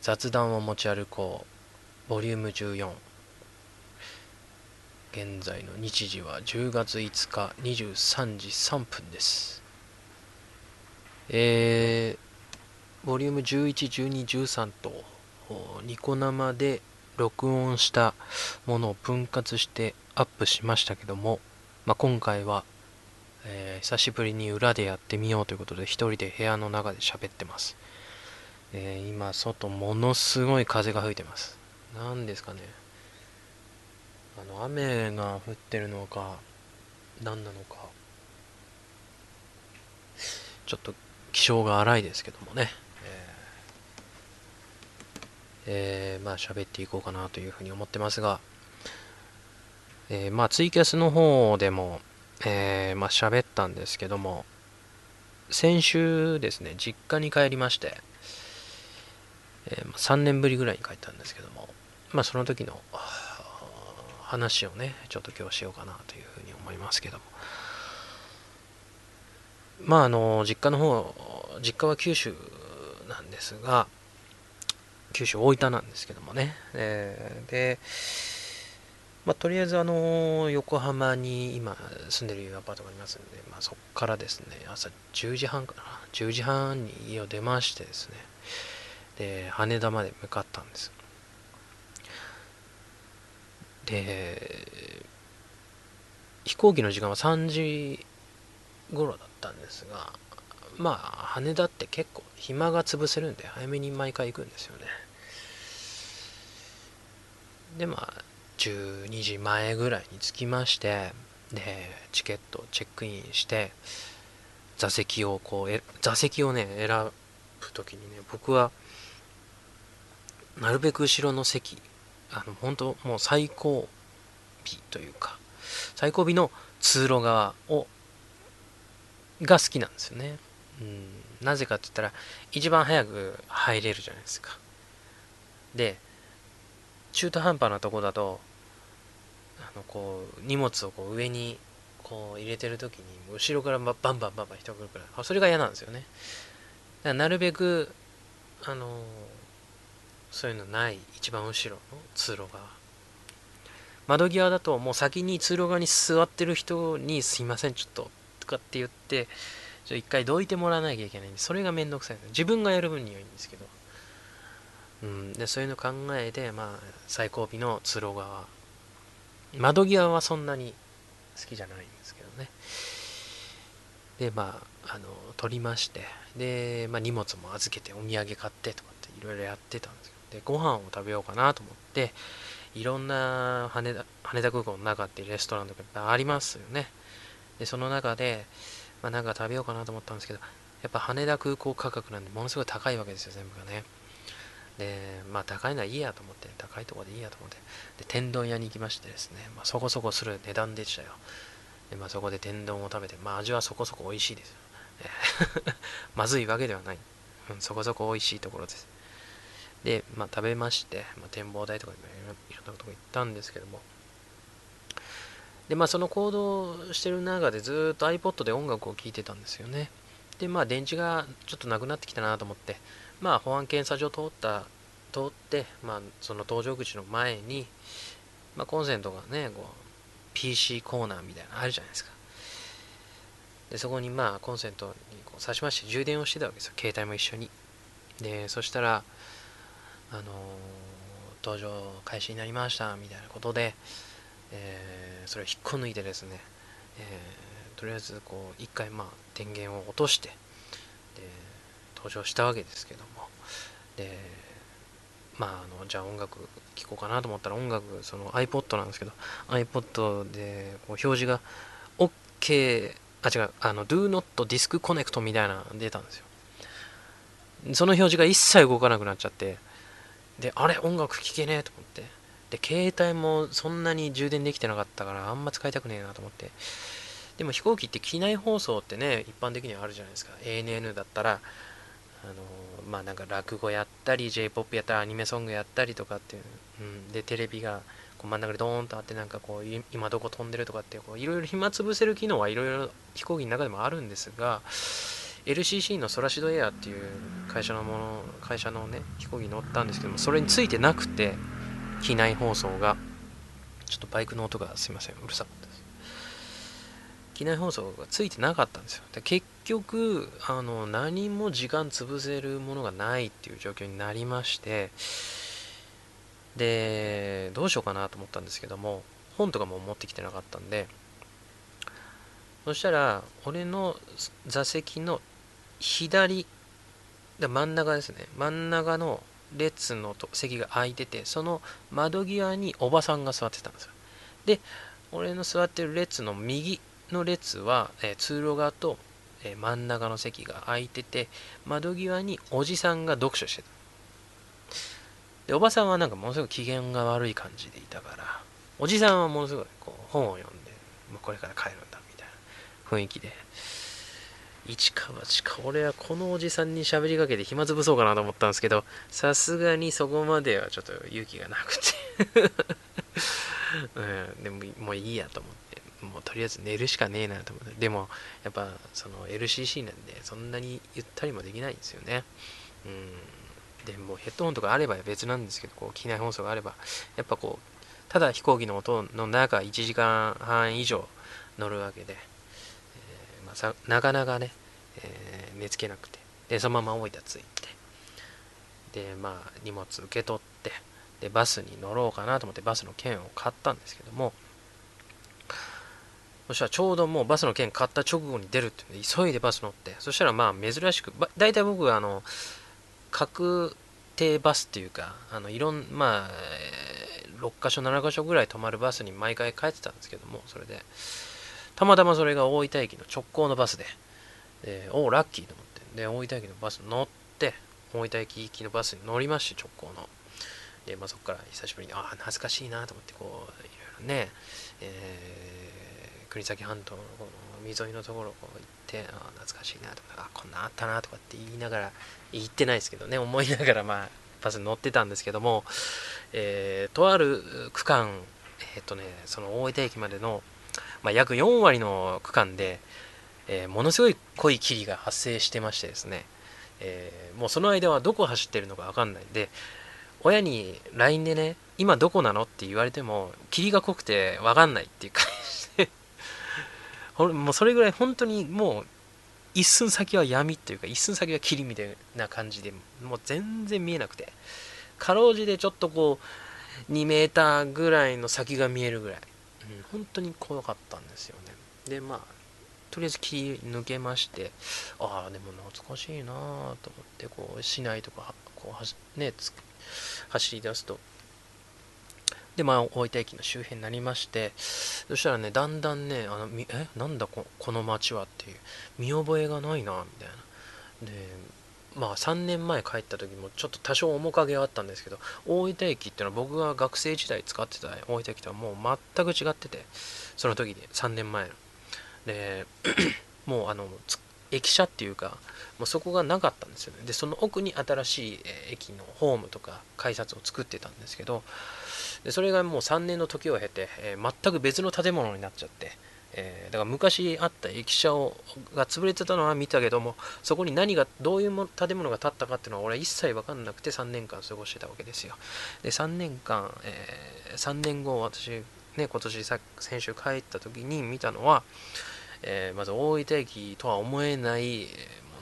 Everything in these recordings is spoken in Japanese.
雑談を持ち歩こう。ボリューム14現在の日時は10月5日23時3分です。えー、ボリューム11、12、13とニコ生で録音したものを分割してアップしましたけども、まあ、今回は、えー、久しぶりに裏でやってみようということで一人で部屋の中で喋ってます、えー、今外ものすごい風が吹いてます。何ですかね。あの雨が降ってるのか何なのか。ちょっと気性が荒いですけどもね、えー、えー、まあ喋っていこうかなというふうに思ってますが、えー、まあツイキャスの方でも、えー、まあ喋ったんですけども、先週ですね、実家に帰りまして、えー、3年ぶりぐらいに帰ったんですけども、まあその時の話をね、ちょっと今日しようかなというふうに思いますけども、まああの実家の方実家は九州なんですが九州大分なんですけどもね、えー、で、まあ、とりあえずあの横浜に今住んでるアパートがありますんで、まあ、そこからですね朝10時半かな。10時半に家を出ましてですねで羽田まで向かったんですで飛行機の時間は3時頃だったんですが、まあ、羽田って結構暇が潰せるんで、早めに毎回行くんですよね。で、まあ、12時前ぐらいに着きまして、で、チケットをチェックインして、座席をこう、座席をね、選ぶ時にね、僕は、なるべく後ろの席、あの、本当もう最後尾というか、最後尾の通路側をが好きなんですよね。うん、なぜかって言ったら、一番早く入れるじゃないですか。で、中途半端なとこだと、あの、こう、荷物をこう上にこう入れてる時に、後ろからバンバンバンバン人が来るから、それが嫌なんですよね。だからなるべく、あのそういうのない一番後ろの通路側。窓際だともう先に通路側に座ってる人にすいません、ちょっととかって言って、一回どいてもらわなきゃいけないんで、それがめんどくさい自分がやる分にはいいんですけど。うん、でそういうの考えて、まあ、最後尾の通路側。窓際はそんなに好きじゃないんですけどね。で、まあ、あの、取りまして、で、まあ、荷物も預けて、お土産買ってとかっていろいろやってたんですけど、で、ご飯を食べようかなと思って、いろんな羽田羽田空港の中ってレストランとかやっぱありますよね。で、その中で、まあ、なんか食べようかなと思ったんですけど、やっぱ羽田空港価格なんでものすごい高いわけですよ、全部がね。で、まあ高いのはいいやと思って、高いとこでいいやと思って、で、天丼屋に行きましてですね、まあ、そこそこする値段でしたよ。で、まあそこで天丼を食べて、まあ味はそこそこ美味しいですよ。まずいわけではない。うん、そこそこ美味しいところです。で、まあ食べまして、まあ、展望台とかいろんなとこ行ったんですけども、で、まあ、その行動してる中でずっと iPod で音楽を聴いてたんですよね。で、まあ、電池がちょっとなくなってきたなと思って、まあ、保安検査場通った、通って、まあ、その搭乗口の前に、まあ、コンセントがね、こう、PC コーナーみたいなのあるじゃないですか。で、そこにまあ、コンセントにこう挿しまして充電をしてたわけですよ。携帯も一緒に。で、そしたら、あのー、搭乗開始になりました、みたいなことで、えー、それを引っこ抜いてですね、えー、とりあえずこう一回まあ電源を落としてで登場したわけですけども。でまああのじゃあ音楽聴こうかなと思ったら音楽その iPod なんですけど iPod でこう表示が OK あ違うあの Do Not Disk Connect みたいなの出たんですよ。その表示が一切動かなくなっちゃってであれ音楽聴けねえと思ってで、携帯もそんなに充電できてなかったから、あんま使いたくねえなと思って。でも飛行機って機内放送ってね、一般的にはあるじゃないですか。ANN だったら、あのまあなんか落語やったり、J-POP やったり、アニメソングやったりとかっていう、うん、で、テレビがこう真ん中でドーンとあって、なんかこう、今どこ飛んでるとかって、いろいろ暇つぶせる機能はいろいろ飛行機の中でもあるんですが、LCC のソラシドエアっていう会社のもの会社のね飛行機に乗ったんですけどもそれについてなくて機内放送が。ちょっとバイクの音がすいませんうるさかったです。機内放送がついてなかったんですよ。で結局あの何も時間潰せるものがないっていう状況になりましてでどうしようかなと思ったんですけども本とかも持ってきてなかったんでそしたら俺の座席の左真ん中ですね。真ん中の列の席が空いててその窓際におばさんが座ってたんですよ。で俺の座ってる列の右の列は、えー、通路側と、えー、真ん中の席が空いてて窓際におじさんが読書してた。でおばさんはなんかものすごく機嫌が悪い感じでいたからおじさんはものすごいこう本を読んでもうこれから帰る雰囲気で。一か八か俺はこのおじさんに喋りかけて暇つぶそうかなと思ったんですけどさすがにそこまではちょっと勇気がなくて。うん、でももういいやと思って。もうとりあえず寝るしかねえなと思って。でもやっぱその LCC なんでそんなにゆったりもできないんですよね。うん。でもヘッドホンとかあれば別なんですけどこう機内放送があればやっぱこうただ飛行機の音の中1時間半以上乗るわけで、まあ、なかなかね、えー、寝つけなくて。でそのまま大分着いて。でまあ荷物受け取ってでバスに乗ろうかなと思ってバスの券を買ったんですけどもそしたらちょうどもうバスの券買った直後に出るってで急いでバス乗ってそしたらまあ珍しく大体僕はあの確定バスっていうかあのいろんまあ6か所7か所ぐらい止まるバスに毎回帰ってたんですけどもそれで。たまたまそれが大分駅の直行のバスででおおラッキーと思って。で大分駅のバスに乗って大分駅行きのバスに乗りまし直行の。で、まあ、そこから久しぶりにああ懐かしいなと思ってこういろいろね、えー、国東半島のこの海沿いのところこう行ってああ懐かしいなとかあこんなあったなとかって言いながら言ってないですけどね思いながらまあバスに乗ってたんですけども、えー、とある区間、えっ、ー、とね、その大分駅までの、まあ、約4割の区間で、えー、ものすごい濃い霧が発生してましてですね、えもうその間はどこ走ってるのかわかんないで、親に LINE でね、今どこなのって言われても、霧が濃くてわかんないっていう感じでもうそれぐらい本当にもう一寸先は闇っていうか一寸先は霧みたいな感じでもう全然見えなくてかろうじてちょっとこう2メーターぐらいの先が見えるぐらい、本当に怖かったんですよね。でまあとりあえず切り抜けましてああでも懐かしいなと思ってこう市内とかこうね走り出すと。で、まあ、大分駅の周辺になりまして、そしたらね、だんだんね、あのえ、なんだここの街はっていう、見覚えがないな、みたいな。で、まあ3年前帰った時もちょっと多少面影はあったんですけど、大分駅っていうのは僕が学生時代使ってた大分駅とはもう全く違ってて、その時で、3年前の。で、もうあの、駅舎っていうか、もうそこがなかったんですよね。で、その奥に新しい駅のホームとか改札を作ってたんですけど、でそれがもう3年の時を経て、えー、全く別の建物になっちゃって、えー、だから昔あった駅舎をが潰れてたのは見たけどもそこに何がどういう建物が建ったかっていうのは俺は一切分かんなくて3年間過ごしてたわけですよ。で3年間、えー、3年後私ね今年さ先週帰った時に見たのは、えー、まず大分駅とは思えない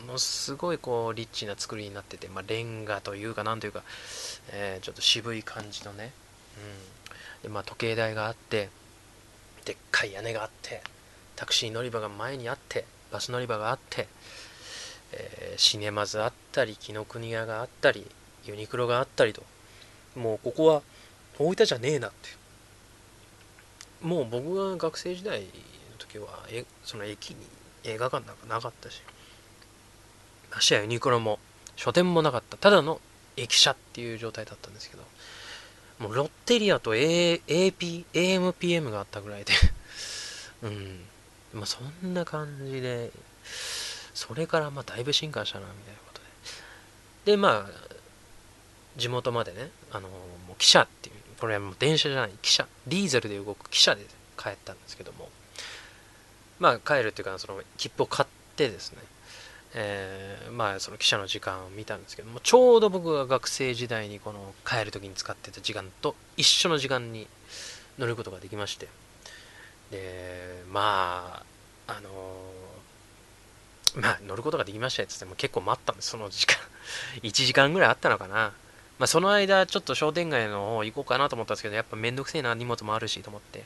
ものすごいこうリッチな作りになってて、まあ、レンガというかなんというか、え、ちょっと渋い感じのね。うん。でまあ、時計台があってでっかい屋根があってタクシー乗り場が前にあってバス乗り場があって、えー、シネマズあったり紀ノ国屋があったりユニクロがあったりともうここは大分じゃねえなってもう僕が学生時代の時はえその駅に映画館なんかなかったしましてやユニクロも書店もなかった。ただの駅舎っていう状態だったんですけどもうロッテリアと、A、AP、AMPM があったぐらいで うん。まあそんな感じで、それからまあだいぶ進化したな、みたいなことで。で、まあ、地元までね、あの、もう汽車っていう、これはもう電車じゃない、汽車、ディーゼルで動く汽車で帰ったんですけども、まあ帰るっていうか、その切符を買ってですね、えー、まあその記者の時間を見たんですけどもちょうど僕が学生時代にこの帰る時に使ってた時間と一緒の時間に乗ることができましてでまああのー、まあ乗ることができましたっつっても結構待ったんですその時間 1時間ぐらいあったのかなまあ、その間、ちょっと商店街の方行こうかなと思ったんですけど、やっぱめんどくせえな、荷物もあるしと思って。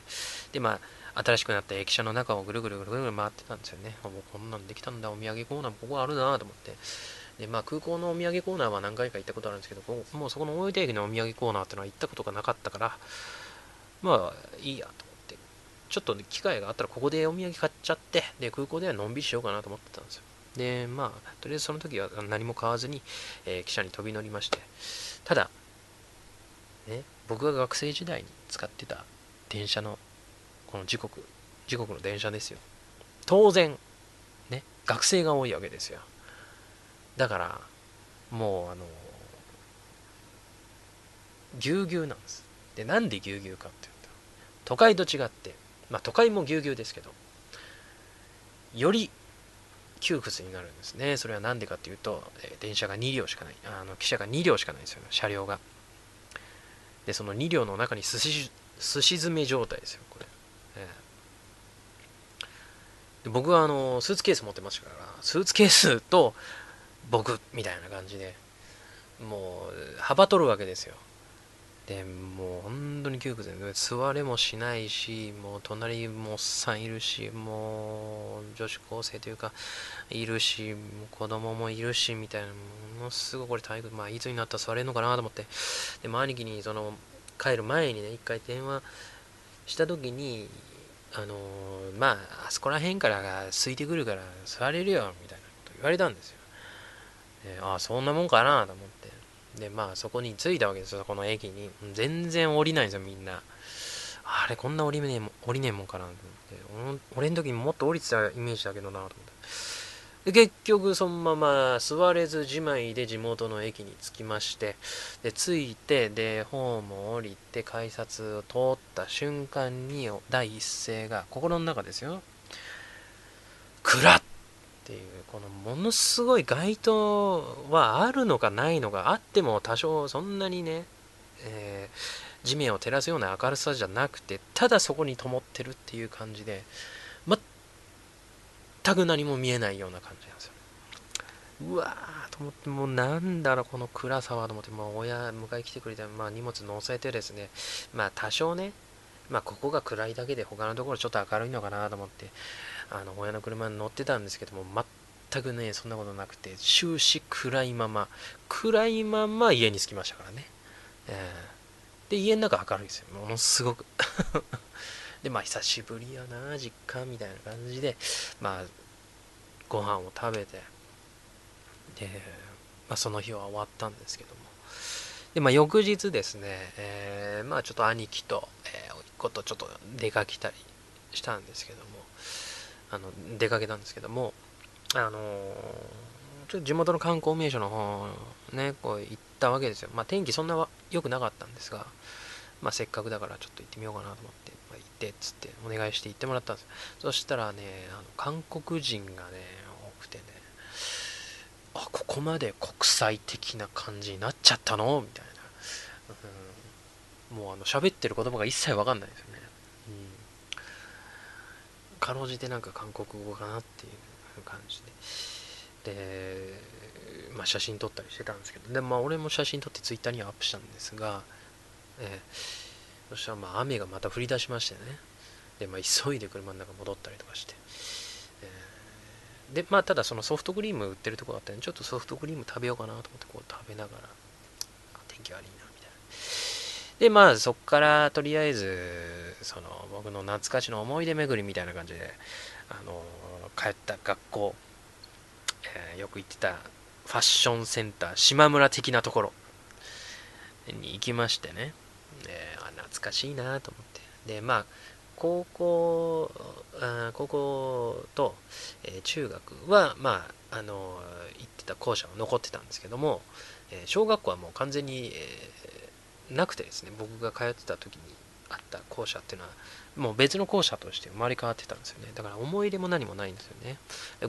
で、まあ、新しくなった駅舎の中をぐるぐるぐるぐる回ってたんですよね。もうこんなんできたんだ、お土産コーナーもここあるなと思って。で、まあ、空港のお土産コーナーは何回か行ったことあるんですけど、もうそこの大分駅のお土産コーナーってのは行ったことがなかったから、まあ、いいやと思って。ちょっと、ね、機会があったらここでお土産買っちゃって、で、空港ではのんびりしようかなと思ってたんですよ。で、まあ、とりあえずその時は何も買わずに、えー、汽車に飛び乗りまして、ただ、ね、僕が学生時代に使ってた電車のこの時刻時刻の電車ですよ。当然ね学生が多いわけですよ。だからもうあのぎゅうぎゅうなんです。でなんでぎゅうぎゅうかっていうと都会と違ってまあ都会もぎゅうぎゅうですけどより窮屈になるんですね。それは何でかっていうと、え電車が2両しかない。あの汽車が2両しかないんですよ、ね、車両が。でその2両の中にすしすし詰め状態ですよこれ、えー、で僕はあのスーツケース持ってましたからスーツケースと僕みたいな感じでもう幅取るわけですよ。でもう本当に窮屈で座れもしないしもう隣もおっさんいるしもう女子高生というかいるし子供もいるしみたいなものすごいこれ体育まあいつになったら座れるのかなと思って。でも兄貴にその帰る前にね一回電話した時にあの、まああそこら辺からが空いてくるから座れるよみたいなこと言われたんですよああそんなもんかなと思ってで、まあ、そこに着いたわけですよ、この駅に。全然降りないんですよ、みんな。あれ、こんな降りねえも降りねえもんかなと思って。俺の時にもっと降りてたイメージだけどなと思って。で結局、そのまま座れずじまいで地元の駅に着きまして、で、着いて、で、ホームを降りて、改札を通った瞬間に、第一声が、心の中ですよ。暗っっていうこのものすごい街灯はあるのかないのかあっても多少そんなにね、えー、地面を照らすような明るさじゃなくてただそこに灯ってるっていう感じで全く何も見えないような感じなんですよ。うわーと思ってもうなんだろうこの暗さはと思ってもう親迎え来てくれて、まあ、荷物乗せてですねまあ多少ねまあここが暗いだけで他のところちょっと明るいのかなと思ってあの親の車に乗ってたんですけども全くねそんなことなくて終始暗いまま暗いまま家に着きましたからね、えー、で家の中明るいですよ。ものすごく。でまあ久しぶりやな実家みたいな感じでまあご飯を食べてで、まあ、その日は終わったんですけども。でまあ翌日ですね、えー、まあちょっと兄貴と、えー、甥っ子とちょっと出かけたりしたんですけども。あの出かけたんですけども、あのちょっと地元の観光名所の方ね、こう行ったわけですよ。まあ天気そんな良くなかったんですが、まあせっかくだからちょっと行ってみようかなと思って、ってっつってお願いして行ってもらったんですそしたらね、あの韓国人がね、多くてね、あ、ここまで国際的な感じになっちゃったの？みたいな。うん、もうあの喋ってる言葉が一切わかんないですよね。うん。かろうじてなんか韓国語かなっていう感じで。で、まあ、写真撮ったりしてたんですけど。でまあ俺も写真撮ってツイッターにはアップしたんですが、えー、そしたらまあ雨がまた降り出しましてね。で、まあ、急いで車の中戻ったりとかして、でまあただそのソフトクリーム売ってるとこがあったんでちょっとソフトクリーム食べようかなと思ってこう食べながら天気悪いなみたいな。でまあそっからとりあえずその僕の懐かしの思い出巡りみたいな感じであの帰った学校、えー、よく行ってたファッションセンター島村的なところに行きましてね、えー、懐かしいなと思って。でまあ高校あ高校と、えー、中学はまああの行ってた校舎は残ってたんですけども、え小学校はもう完全に、えなくてですね僕が通ってた時にあった校舎っていうのはもう別の校舎として生まれ変わってたんですよね。だから思い入れも何もないんですよね。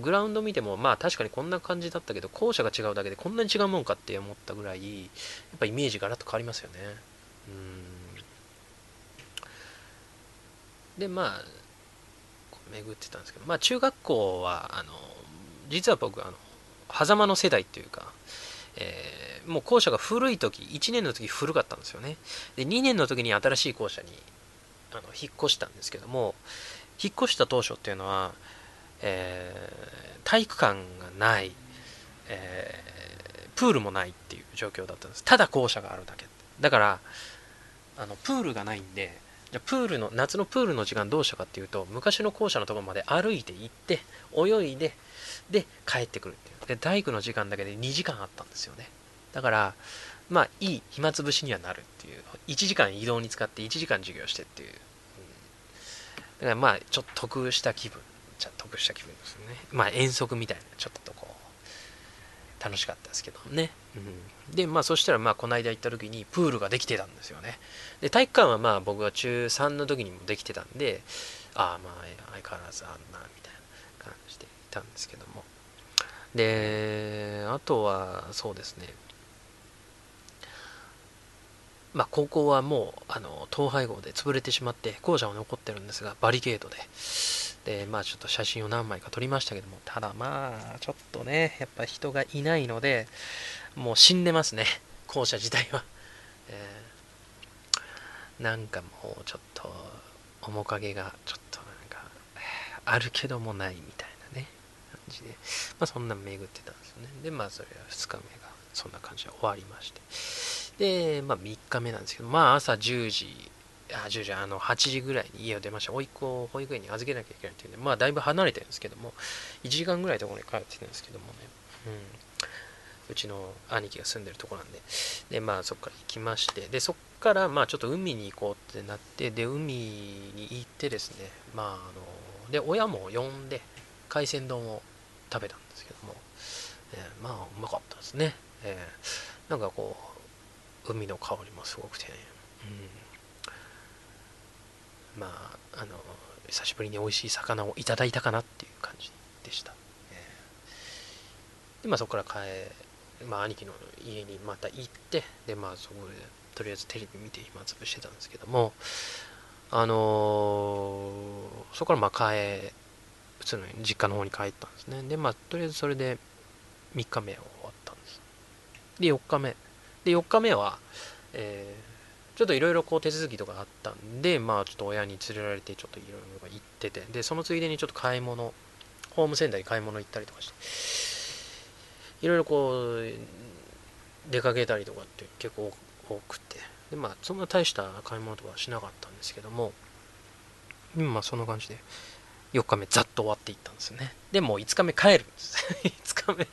グラウンド見てもまあ確かにこんな感じだったけど校舎が違うだけでこんなに違うもんかって思ったぐらいやっぱイメージガラッと変わりますよね。でまあ巡ってたんですけどまあ中学校はあの実は僕あの狭間の世代っていうか、えー、もう校舎が古い時1年の時古かったんですよね。で2年の時に新しい校舎にあの引っ越したんですけども引っ越した当初っていうのは、えー、体育館がない、えー、プールもないっていう状況だったんです。ただ校舎があるだけだからあのプールがないんでじゃプールの夏のプールの時間どうしたかっていうと昔の校舎のところまで歩いて行って泳いでで帰ってくるっていう。で体育の時間だけで2時間あったんですよね。だからまあいい暇つぶしにはなるっていう。1時間移動に使って1時間授業してっていう、うん、だからまあちょっと得した気分。じゃ得した気分ですね。まあ遠足みたいなちょっと楽しかったですけど。ね、うん、でまあそしたらまあこの間行った時にプールができてたんですよね。で体育館はまあ僕は中3の時にもできてたんでああまあ相変わらずあんなみたいな感じでいたんですけども。であとはそうですね。まあ、高校はもうあの統廃合で潰れてしまって校舎は残ってるんですがバリケードで。でまあちょっと写真を何枚か撮りましたけどもただまあちょっとねやっぱ人がいないのでもう死んでますね校舎自体は、えー、なんかもうちょっと面影がちょっとなんかあるけどもないみたいなね感じでまあそんな巡ってたんですよね。でまあそれは2日目がそんな感じで終わりまして。で、まあ、3日目なんですけど、まあ、朝10時、あ、10時、あの、8時ぐらいに家を出ました。甥っ子を保育園に預けなきゃいけないっていうんで、まあ、だいぶ離れてるんですけども、1時間ぐらいところに帰ってるんですけどもね、うん。うちの兄貴が住んでるとこなんで、で、まあ、そこから行きまして、で、そこから、まあ、ちょっと海に行こうってなって、で、海に行ってですね、まあ、あの、で、親も呼んで、海鮮丼を食べたんですけども、えー、まあ、うまかったですね。えー、なんかこう、海の香りもすごくて、うん、まああの久しぶりに美味しい魚をいただいたかなっていう感じでした、でまあそこから帰まあ兄貴の家にまた行ってでまあそこでとりあえずテレビ見て暇つぶしてたんですけどもあのー、そこからまあ帰普通の実家の方に帰ったんですね。でまあとりあえずそれで3日目終わったんです。で4日目。で、4日目は、えー、ちょっといろいろこう手続きとかあったんで、まあちょっと親に連れられてちょっといろいろ行ってて、で、そのついでにちょっと買い物、ホームセンターに買い物行ったりとかして、いろいろこう、出かけたりとかって結構多くて、で、まあそんな大した買い物とかはしなかったんですけども、今まあそんな感じで、4日目ざっと終わっていったんですよね。で、もう5日目帰るんです。5日目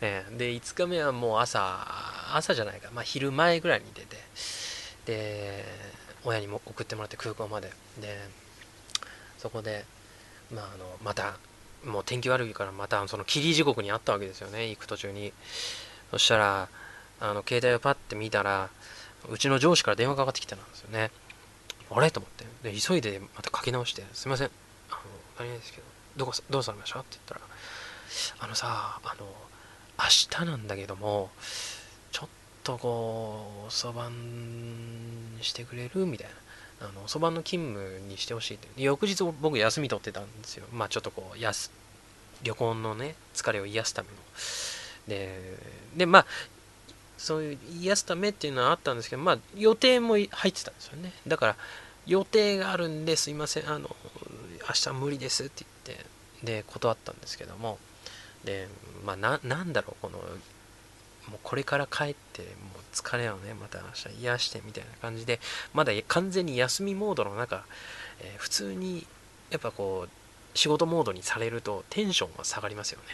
ね、で、5日目はもう朝、朝じゃないか、まあ、昼前ぐらいに出て、で、親にも送ってもらって空港まで。で、そこで、まあ、あの、また、もう天気悪いからまたその霧時刻にあったわけですよね、行く途中に。そしたら、あの、携帯をパッて見たら、うちの上司から電話かかってきてたんですよね。あれ？と思って。で、急いでまたかけ直して、すいません。あの、何々ですけど、どこ、どうされました？って言ったら、あのさ、あの、明日なんだけども、とこう、そばんしてくれる？みたいな。あの、そばの勤務にしてほしいって。翌日僕休み取ってたんですよ。まあちょっとこう、やす、旅行のね、疲れを癒すための。で、で、まあ、そういう癒すためっていうのはあったんですけど、まあ予定も入ってたんですよね。だから、予定があるんですいません、あの、明日無理ですって言って、で、断ったんですけども、で、まあ、なんだろう、この、もうこれから帰って、もう疲れをね、また明日癒してみたいな感じで、まだ完全に休みモードの中、えー、普通に、やっぱこう、仕事モードにされるとテンションは下がりますよね。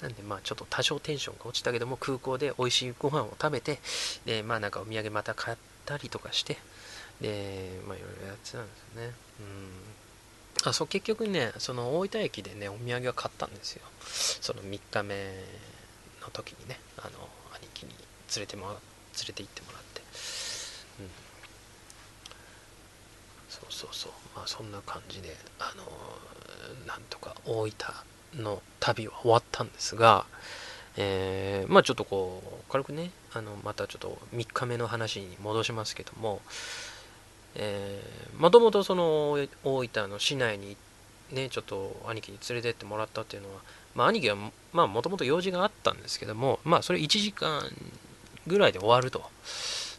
うん、なんでまあちょっと多少テンションが落ちたけども空港で美味しいご飯を食べてでまあなんかお土産また買ったりとかしてでまあいろいろやってたんですよね。うんあそう結局ねその大分駅でねお土産を買ったんですよ。その3日目の時にねあの兄貴に連れても連れて行ってもらって、うん、そうそうそう。まあそんな感じであのなんとか大分の旅は終わったんですがえー、まあちょっとこう軽くねあのまたちょっと3日目の話に戻しますけどもえー、もともとその大分の市内にねちょっと兄貴に連れてってもらったっていうのはまあ兄貴はまあもともと用事があったんですけどもまあそれ1時間ぐらいで終わると。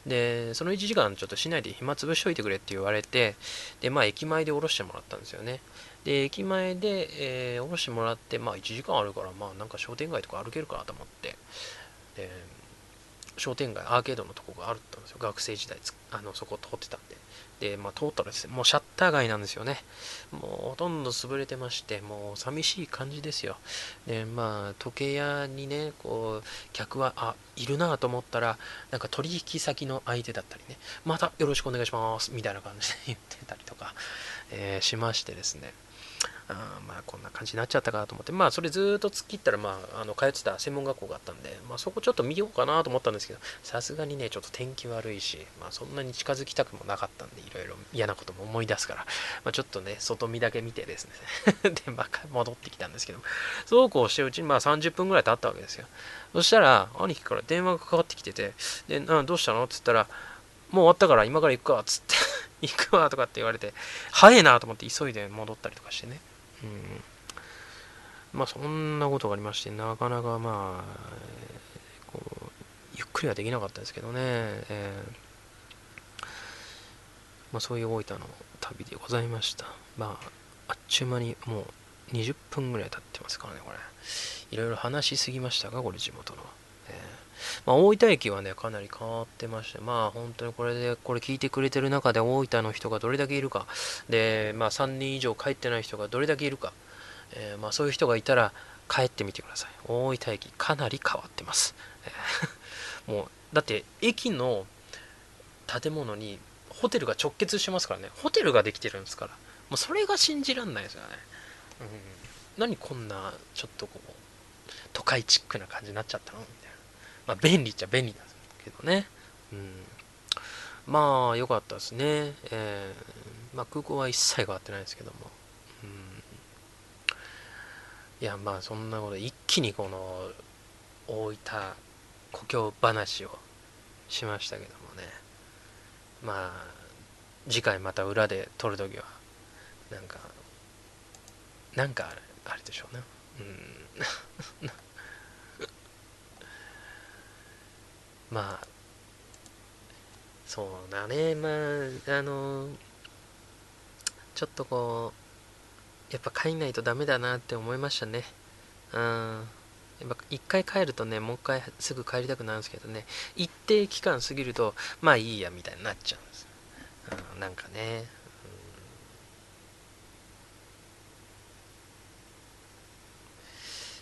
でその1時間ちょっと市内で暇つぶしといてくれって言われてでまあ駅前で降ろしてもらったんですよね。で駅前で、えー、降ろしてもらってまあ1時間あるからまあなんか商店街とか歩けるかなと思って。で商店街アーケードのとこがあったんですよ。学生時代あのそこ通ってたんで。で、まあ、通ったらですね、もうシャッター街なんですよね。もうほとんど潰れてまして、もう寂しい感じですよ。で、まあ、時計屋にね、こう、客は、あ、いるなと思ったら、なんか取引先の相手だったりね、またよろしくお願いします、みたいな感じで言ってたりとか、えー、しましてですね。あまあこんな感じになっちゃったかなと思って、まあそれずっと突っ切ったら、まあ、あの通ってた専門学校があったんで、まあそこちょっと見ようかなと思ったんですけど、さすがにね、ちょっと天気悪いし、まあそんなに近づきたくもなかったんで、いろいろ嫌なことも思い出すから、まあちょっとね、外見だけ見てですね。で、まあ戻ってきたんですけど、そうこうしてるうちにまあ30分ぐらい経ったわけですよ。そしたら、兄貴から電話がかかってきてて、で、どうしたの？って言ったら、もう終わったから今から行くかつって。行くわとかって言われて、早いなと思って急いで戻ったりとかしてね。うん。まあそんなことがありまして、なかなかまあ、こうゆっくりはできなかったですけどね。えー、まあそういう大分の旅でございました。まあ、あっちゅう間にもう20分ぐらい経ってますからね、これ。いろいろ話しすぎましたか、これ地元の。えーまあ、大分駅はね、かなり変わってまして、まあ本当にこれで、これ聞いてくれてる中で大分の人がどれだけいるか、で、まあ3人以上帰ってない人がどれだけいるか、えー、まあそういう人がいたら帰ってみてください。大分駅かなり変わってます。もう、だって駅の建物にホテルが直結してますからね、ホテルができてるんですから、もうそれが信じらんないですよね。うん、何こんな、ちょっとこう、都会チックな感じになっちゃったの？みたいな。まあ、便利っちゃ便利なんですけどね。うん。まあ、良かったですね。えー、まあ、空港は一切変わってないですけども。うん。いや、まあ、そんなこと一気にこの、大分故郷話をしましたけどもね。まあ、次回また裏で撮るときは、なんか、なんかあれでしょうね。うん。まあそうだね。まああのちょっとこうやっぱ帰んないとダメだなって思いましたね。うん。やっぱ一回帰るとねもう一回すぐ帰りたくなるんですけどね。一定期間過ぎるとまあいいやみたいになっちゃうんです、うん、なんかね、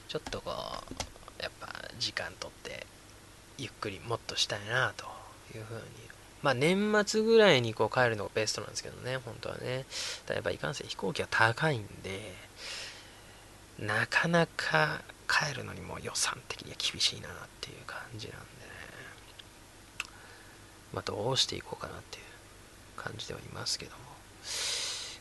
ちょっとこうやっぱ時間とってゆっくりもっとしたいなというふうに。まあ年末ぐらいにこう帰るのがベストなんですけどね。本当はね。だやっぱいかんせん飛行機は高いんでなかなか帰るのにも予算的には厳しいなっていう感じなんでね。まあどうしていこうかなっていう感じではいますけども。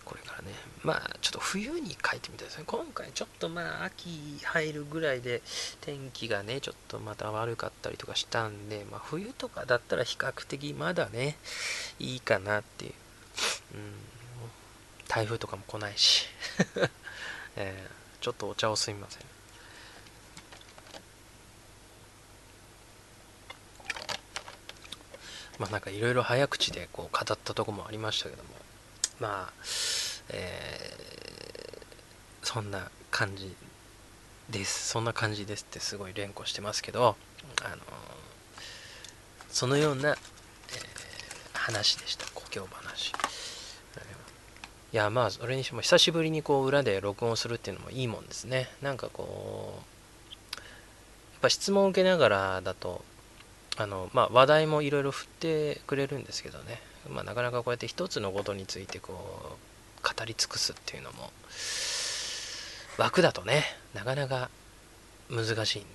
これからね。まあちょっと冬に書いてみたいですね。今回ちょっとまあ秋入るぐらいで天気がねちょっとまた悪かったりとかしたんで、まあ、冬とかだったら比較的まだねいいかなっていう、うん、台風とかも来ないし、えー、ちょっとお茶をすみません。まあなんかいろいろ早口でこう語ったとこもありましたけども。まあえー、そんな感じです。そんな感じですってすごい連呼してますけどあのそのような、えー、話でした。故郷話。いやまあそれにしても久しぶりにこう裏で録音するっていうのもいいもんですね。なんかこうやっぱ質問を受けながらだとあのまあ話題もいろいろ振ってくれるんですけどね。まあなかなかこうやって一つのことについてこう語り尽くすっていうのも枠だとねなかなか難しいんで。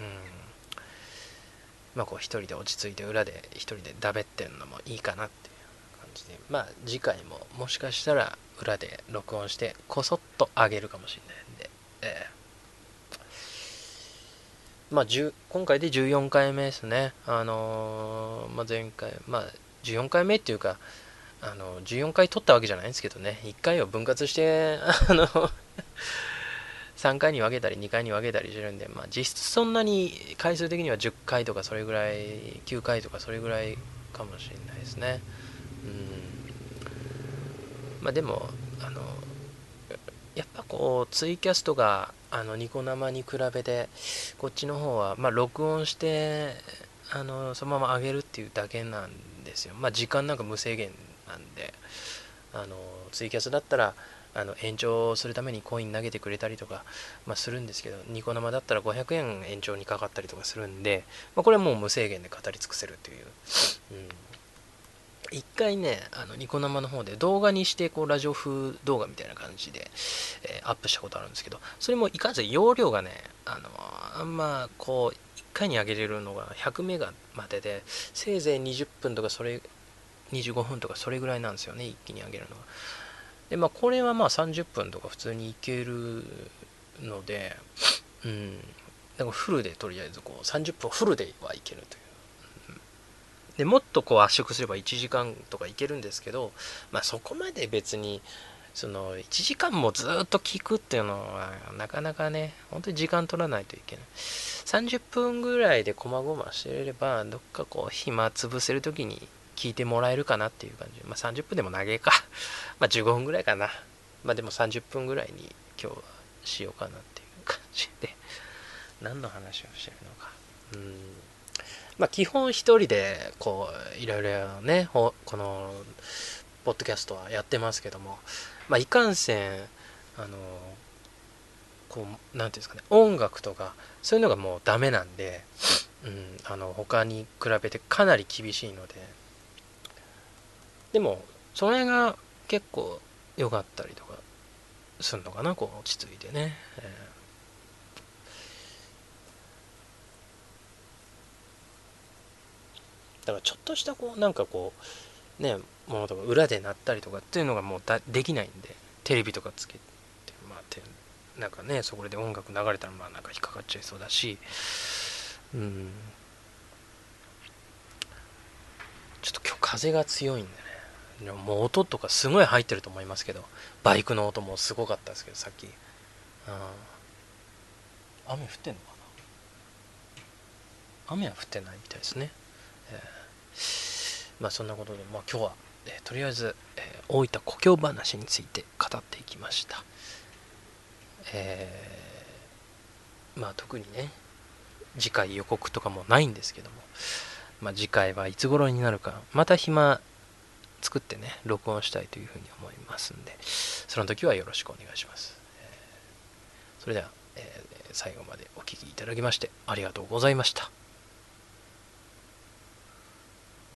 うん。まあこう一人で落ち着いて裏で一人でだべってんのもいいかなっていう感じで。まあ次回ももしかしたら裏で録音してこそっと上げるかもしれないんで、えー、まあ今回で14回目ですね。あのー、まあ、前回まあ14回目っていうかあの14回撮ったわけじゃないんですけどね。1回を分割してあの 3回に分けたり2回に分けたりしてるんで、まあ、実質そんなに回数的には10回とかそれぐらい9回とかそれぐらいかもしれないですね。うん。まあでもあのやっぱこうツイキャストがあのニコ生に比べてこっちの方はまあ録音してあのそのまま上げるっていうだけなんでですよ。まあ時間なんか無制限なんであのツイキャスだったらあの延長するためにコイン投げてくれたりとか、まあ、するんですけどニコ生だったら500円延長にかかったりとかするんで、まあ、これはもう無制限で語り尽くせるという、うん、一回ねあのニコ生の方で動画にしてこうラジオ風動画みたいな感じで、えー、アップしたことあるんですけどそれもいかんせん容量がねあのあんまこう回に上げれるのが100メガまででせいぜい20分とかそれ25分とかそれぐらいなんですよね一気に上げるのがでまあこれはまあ30分とか普通にいけるのでうん。だからフルでとりあえずこう30分フルではいけるという、でもっとこう圧縮すれば1時間とかいけるんですけどまあそこまで別にその1時間もずっと聞くっていうのはなかなかね本当に時間取らないといけない。30分ぐらいでこまごましてればどっかこう暇潰せる時に聞いてもらえるかなっていう感じ。まあ、30分でも長えか。まあ、15分ぐらいかな。まあ、でも30分ぐらいに今日はしようかなっていう感じで、何の話をしてるのか。うん。まあ、基本一人で、こう、いろいろね、この、ポッドキャストはやってますけども、まあ、いかんせん、あの、こう、なんていうんですかね、音楽とか、そういうのがもうダメなんで、うん、あの、他に比べてかなり厳しいので、でもそれが結構良かったりとかするのかなこう落ち着いてね、えー、だからちょっとしたこうなんかこうねものとか裏で鳴ったりとかっていうのがもうだできないんでテレビとかつけて。なんかねそこで音楽流れたらまあなんか引っかかっちゃいそうだし。うん。ちょっと今日風が強いんだね。もう音とかすごい入ってると思いますけど。バイクの音もすごかったですけどさっき。雨降ってんのかな？雨は降ってないみたいですね、えー、まあそんなことで、まあ、今日は、えー、とりあえず、えー、大分故郷話について語っていきました。えー、まあ特にね次回予告とかもないんですけどもまあ次回はいつ頃になるかまた暇作ってね、録音したいというふうに思いますんで、その時はよろしくお願いします。えー、それでは、えー、最後までお聴きいただきましてありがとうございました。